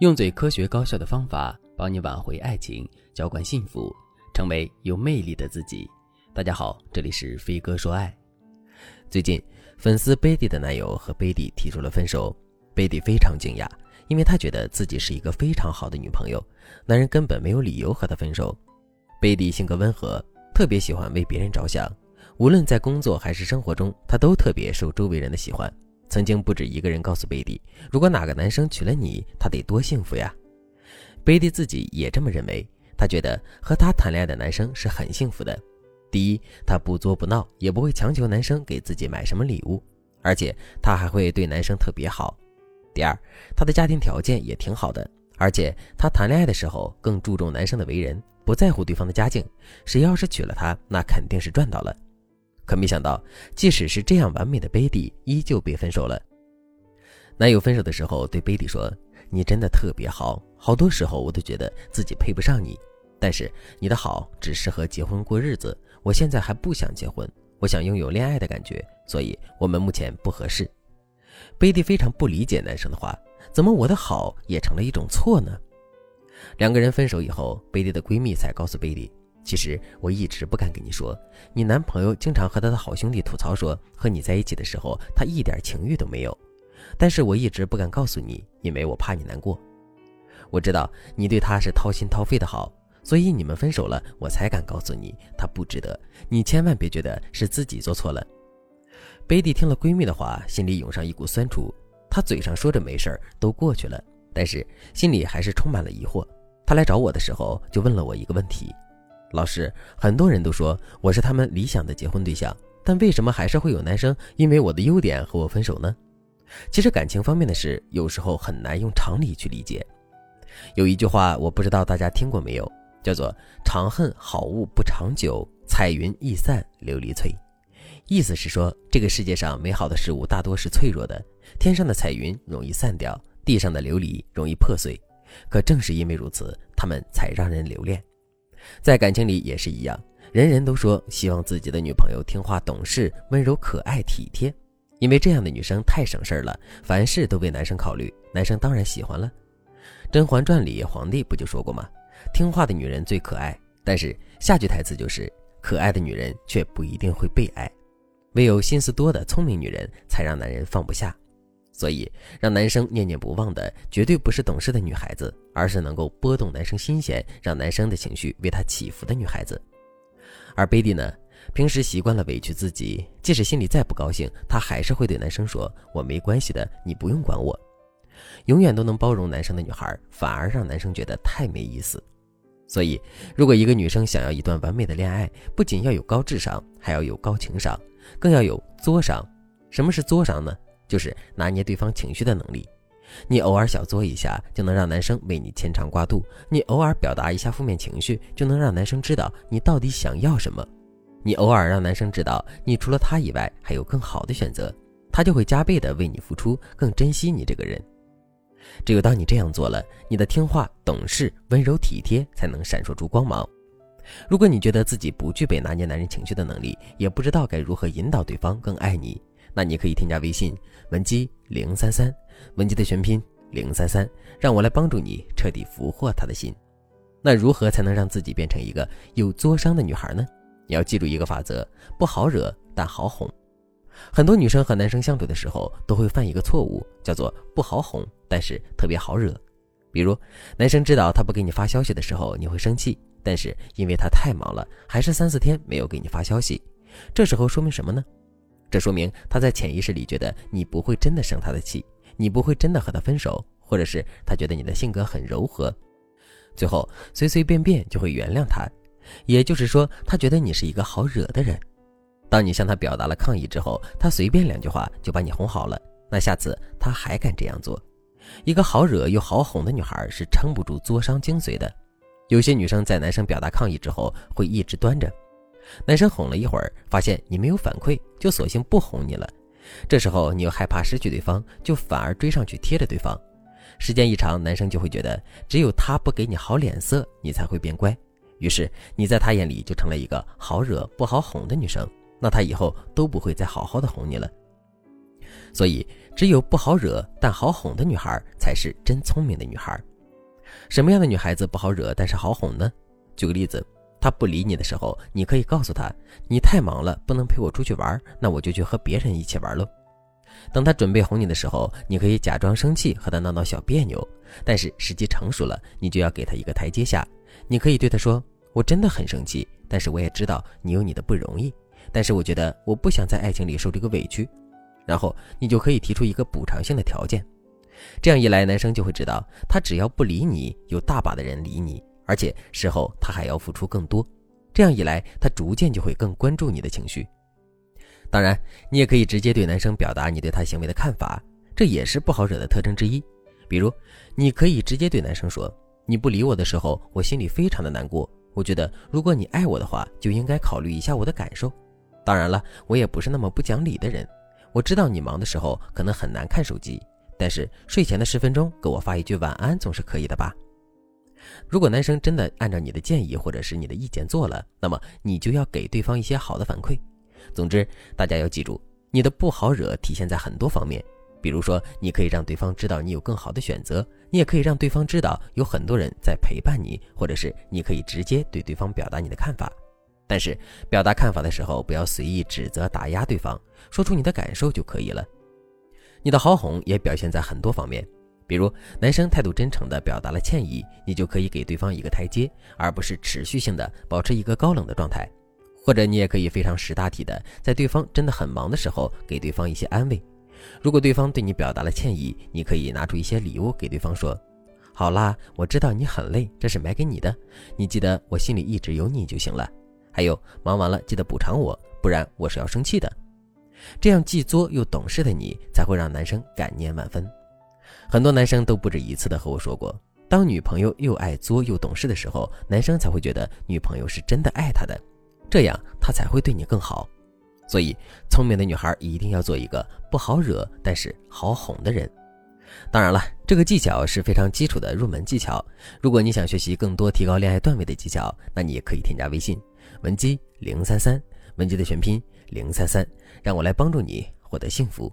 用最科学高效的方法帮你挽回爱情，浇灌幸福，成为有魅力的自己。大家好，这里是飞哥说爱。最近，粉丝贝蒂的男友和贝蒂提出了分手，贝蒂非常惊讶，因为她觉得自己是一个非常好的女朋友，男人根本没有理由和她分手。贝蒂性格温和，特别喜欢为别人着想，无论在工作还是生活中，她都特别受周围人的喜欢。曾经不止一个人告诉贝蒂，如果哪个男生娶了你，他得多幸福呀。贝蒂自己也这么认为，她觉得和他谈恋爱的男生是很幸福的。第一，他不作不闹，也不会强求男生给自己买什么礼物，而且他还会对男生特别好。第二，他的家庭条件也挺好的，而且他谈恋爱的时候更注重男生的为人，不在乎对方的家境。谁要是娶了她，那肯定是赚到了。可没想到，即使是这样完美的贝蒂，依旧被分手了。男友分手的时候对贝蒂说：“你真的特别好，好多时候我都觉得自己配不上你。但是你的好只适合结婚过日子，我现在还不想结婚，我想拥有恋爱的感觉，所以我们目前不合适。”贝蒂非常不理解男生的话，怎么我的好也成了一种错呢？两个人分手以后，贝蒂的闺蜜才告诉贝蒂。其实我一直不敢跟你说，你男朋友经常和他的好兄弟吐槽说，和你在一起的时候他一点情欲都没有。但是我一直不敢告诉你，因为我怕你难过。我知道你对他是掏心掏肺的好，所以你们分手了，我才敢告诉你他不值得。你千万别觉得是自己做错了。贝蒂听了闺蜜的话，心里涌上一股酸楚。她嘴上说着没事儿，都过去了，但是心里还是充满了疑惑。她来找我的时候，就问了我一个问题。老师，很多人都说我是他们理想的结婚对象，但为什么还是会有男生因为我的优点和我分手呢？其实感情方面的事，有时候很难用常理去理解。有一句话，我不知道大家听过没有，叫做“长恨好物不长久，彩云易散琉璃脆”。意思是说，这个世界上美好的事物大多是脆弱的，天上的彩云容易散掉，地上的琉璃容易破碎。可正是因为如此，他们才让人留恋。在感情里也是一样，人人都说希望自己的女朋友听话懂事、温柔可爱、体贴，因为这样的女生太省事儿了，凡事都为男生考虑，男生当然喜欢了。《甄嬛传》里皇帝不就说过吗？听话的女人最可爱，但是下句台词就是可爱的女人却不一定会被爱，唯有心思多的聪明女人才让男人放不下。所以，让男生念念不忘的绝对不是懂事的女孩子，而是能够拨动男生心弦，让男生的情绪为他起伏的女孩子。而贝蒂呢，平时习惯了委屈自己，即使心里再不高兴，她还是会对男生说：“我没关系的，你不用管我。”永远都能包容男生的女孩，反而让男生觉得太没意思。所以，如果一个女生想要一段完美的恋爱，不仅要有高智商，还要有高情商，更要有作商。什么是作商呢？就是拿捏对方情绪的能力，你偶尔小作一下，就能让男生为你牵肠挂肚；你偶尔表达一下负面情绪，就能让男生知道你到底想要什么；你偶尔让男生知道你除了他以外还有更好的选择，他就会加倍的为你付出，更珍惜你这个人。只有当你这样做了，你的听话、懂事、温柔体贴才能闪烁出光芒。如果你觉得自己不具备拿捏男人情绪的能力，也不知道该如何引导对方更爱你。那你可以添加微信文姬零三三，文姬的全拼零三三，让我来帮助你彻底俘获他的心。那如何才能让自己变成一个有作伤的女孩呢？你要记住一个法则：不好惹，但好哄。很多女生和男生相处的时候都会犯一个错误，叫做不好哄，但是特别好惹。比如，男生知道他不给你发消息的时候，你会生气，但是因为他太忙了，还是三四天没有给你发消息。这时候说明什么呢？这说明他在潜意识里觉得你不会真的生他的气，你不会真的和他分手，或者是他觉得你的性格很柔和，最后随随便便就会原谅他。也就是说，他觉得你是一个好惹的人。当你向他表达了抗议之后，他随便两句话就把你哄好了，那下次他还敢这样做？一个好惹又好哄的女孩是撑不住作伤精髓的。有些女生在男生表达抗议之后，会一直端着。男生哄了一会儿，发现你没有反馈，就索性不哄你了。这时候你又害怕失去对方，就反而追上去贴着对方。时间一长，男生就会觉得只有他不给你好脸色，你才会变乖。于是你在他眼里就成了一个好惹不好哄的女生，那他以后都不会再好好的哄你了。所以，只有不好惹但好哄的女孩才是真聪明的女孩。什么样的女孩子不好惹，但是好哄呢？举个例子，他不理你的时候，你可以告诉他：“你太忙了，不能陪我出去玩，那我就去和别人一起玩喽。”等他准备哄你的时候，你可以假装生气和他闹闹小别扭，但是时机成熟了，你就要给他一个台阶下。你可以对他说：“我真的很生气，但是我也知道你有你的不容易，但是我觉得我不想在爱情里受这个委屈。”然后你就可以提出一个补偿性的条件。这样一来，男生就会知道，他只要不理你，有大把的人理你，而且事后他还要付出更多。这样一来，他逐渐就会更关注你的情绪。当然，你也可以直接对男生表达你对他行为的看法，这也是不好惹的特征之一。比如，你可以直接对男生说：“你不理我的时候，我心里非常的难过。我觉得，如果你爱我的话，就应该考虑一下我的感受。当然了，我也不是那么不讲理的人。我知道你忙的时候可能很难看手机。”但是睡前的十分钟给我发一句晚安总是可以的吧？如果男生真的按照你的建议或者是你的意见做了，那么你就要给对方一些好的反馈。总之，大家要记住，你的不好惹体现在很多方面。比如说，你可以让对方知道你有更好的选择，你也可以让对方知道有很多人在陪伴你，或者是你可以直接对对方表达你的看法。但是表达看法的时候，不要随意指责打压对方，说出你的感受就可以了。你的好哄也表现在很多方面，比如男生态度真诚地表达了歉意，你就可以给对方一个台阶，而不是持续性的保持一个高冷的状态。或者你也可以非常识大体的，在对方真的很忙的时候，给对方一些安慰。如果对方对你表达了歉意，你可以拿出一些礼物给对方说：“好啦，我知道你很累，这是买给你的，你记得我心里一直有你就行了。还有，忙完了记得补偿我，不然我是要生气的。”这样既作又懂事的你，才会让男生感念万分。很多男生都不止一次的和我说过，当女朋友又爱作又懂事的时候，男生才会觉得女朋友是真的爱他的，这样他才会对你更好。所以，聪明的女孩一定要做一个不好惹但是好哄的人。当然了，这个技巧是非常基础的入门技巧。如果你想学习更多提高恋爱段位的技巧，那你也可以添加微信文姬零三三，文姬的全拼。零三三，让我来帮助你获得幸福。